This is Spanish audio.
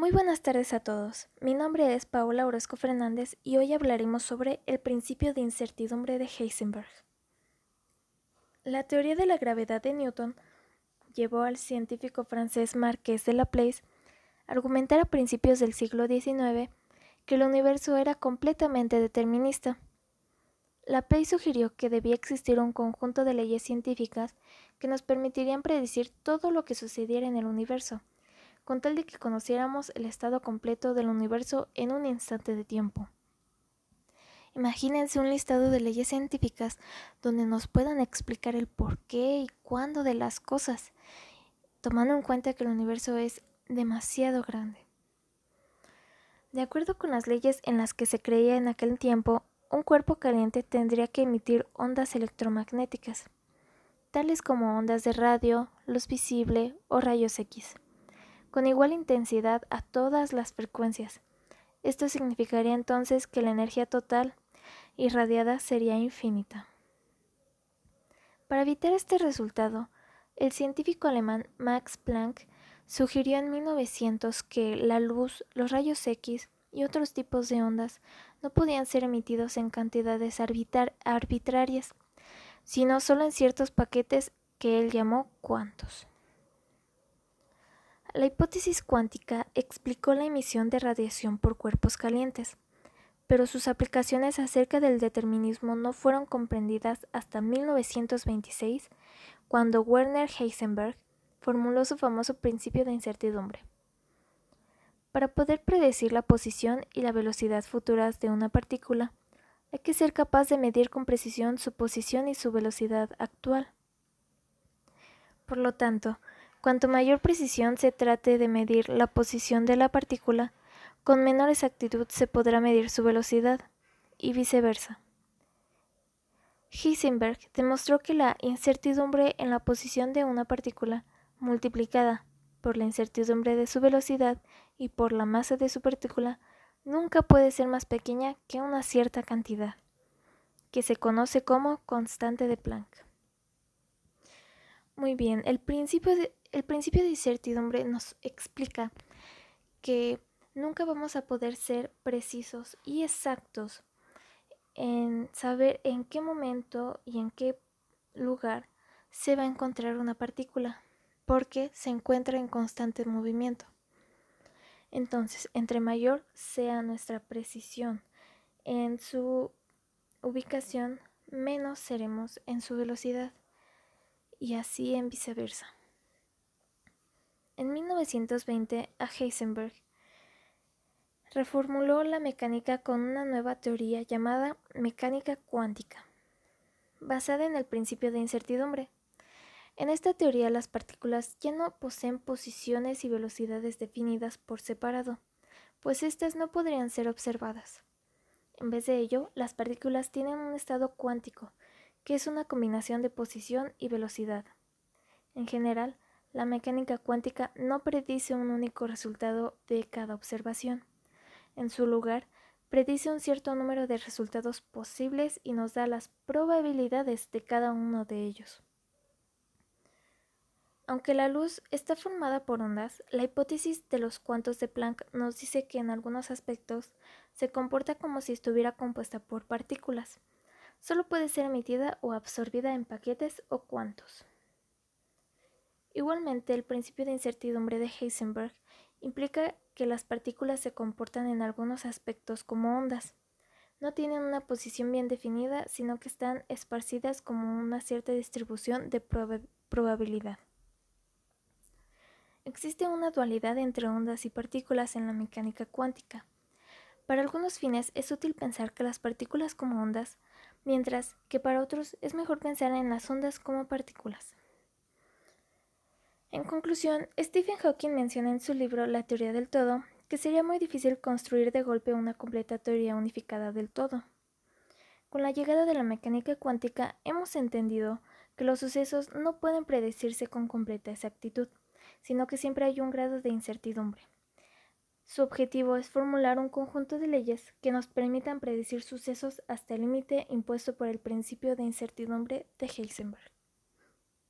Muy buenas tardes a todos. Mi nombre es Paola Orozco Fernández y hoy hablaremos sobre el principio de incertidumbre de Heisenberg. La teoría de la gravedad de Newton llevó al científico francés Marqués de Laplace a argumentar a principios del siglo XIX que el universo era completamente determinista. Laplace sugirió que debía existir un conjunto de leyes científicas que nos permitirían predecir todo lo que sucediera en el universo con tal de que conociéramos el estado completo del universo en un instante de tiempo. Imagínense un listado de leyes científicas donde nos puedan explicar el por qué y cuándo de las cosas, tomando en cuenta que el universo es demasiado grande. De acuerdo con las leyes en las que se creía en aquel tiempo, un cuerpo caliente tendría que emitir ondas electromagnéticas, tales como ondas de radio, luz visible o rayos X con igual intensidad a todas las frecuencias. Esto significaría entonces que la energía total irradiada sería infinita. Para evitar este resultado, el científico alemán Max Planck sugirió en 1900 que la luz, los rayos X y otros tipos de ondas no podían ser emitidos en cantidades arbitrarias, sino solo en ciertos paquetes que él llamó cuantos. La hipótesis cuántica explicó la emisión de radiación por cuerpos calientes, pero sus aplicaciones acerca del determinismo no fueron comprendidas hasta 1926, cuando Werner Heisenberg formuló su famoso principio de incertidumbre. Para poder predecir la posición y la velocidad futuras de una partícula, hay que ser capaz de medir con precisión su posición y su velocidad actual. Por lo tanto, Cuanto mayor precisión se trate de medir la posición de la partícula, con menor exactitud se podrá medir su velocidad, y viceversa. Heisenberg demostró que la incertidumbre en la posición de una partícula, multiplicada por la incertidumbre de su velocidad y por la masa de su partícula, nunca puede ser más pequeña que una cierta cantidad, que se conoce como constante de Planck. Muy bien, el principio de, el principio de incertidumbre nos explica que nunca vamos a poder ser precisos y exactos en saber en qué momento y en qué lugar se va a encontrar una partícula, porque se encuentra en constante movimiento. Entonces, entre mayor sea nuestra precisión en su ubicación, menos seremos en su velocidad, y así en viceversa. En 1920, a Heisenberg reformuló la mecánica con una nueva teoría llamada mecánica cuántica, basada en el principio de incertidumbre. En esta teoría las partículas ya no poseen posiciones y velocidades definidas por separado, pues éstas no podrían ser observadas. En vez de ello, las partículas tienen un estado cuántico, que es una combinación de posición y velocidad. En general, la mecánica cuántica no predice un único resultado de cada observación. En su lugar, predice un cierto número de resultados posibles y nos da las probabilidades de cada uno de ellos. Aunque la luz está formada por ondas, la hipótesis de los cuantos de Planck nos dice que en algunos aspectos se comporta como si estuviera compuesta por partículas. Solo puede ser emitida o absorbida en paquetes o cuantos. Igualmente, el principio de incertidumbre de Heisenberg implica que las partículas se comportan en algunos aspectos como ondas. No tienen una posición bien definida, sino que están esparcidas como una cierta distribución de probabilidad. Existe una dualidad entre ondas y partículas en la mecánica cuántica. Para algunos fines es útil pensar que las partículas como ondas, mientras que para otros es mejor pensar en las ondas como partículas. En conclusión, Stephen Hawking menciona en su libro La teoría del todo que sería muy difícil construir de golpe una completa teoría unificada del todo. Con la llegada de la mecánica cuántica hemos entendido que los sucesos no pueden predecirse con completa exactitud, sino que siempre hay un grado de incertidumbre. Su objetivo es formular un conjunto de leyes que nos permitan predecir sucesos hasta el límite impuesto por el principio de incertidumbre de Heisenberg.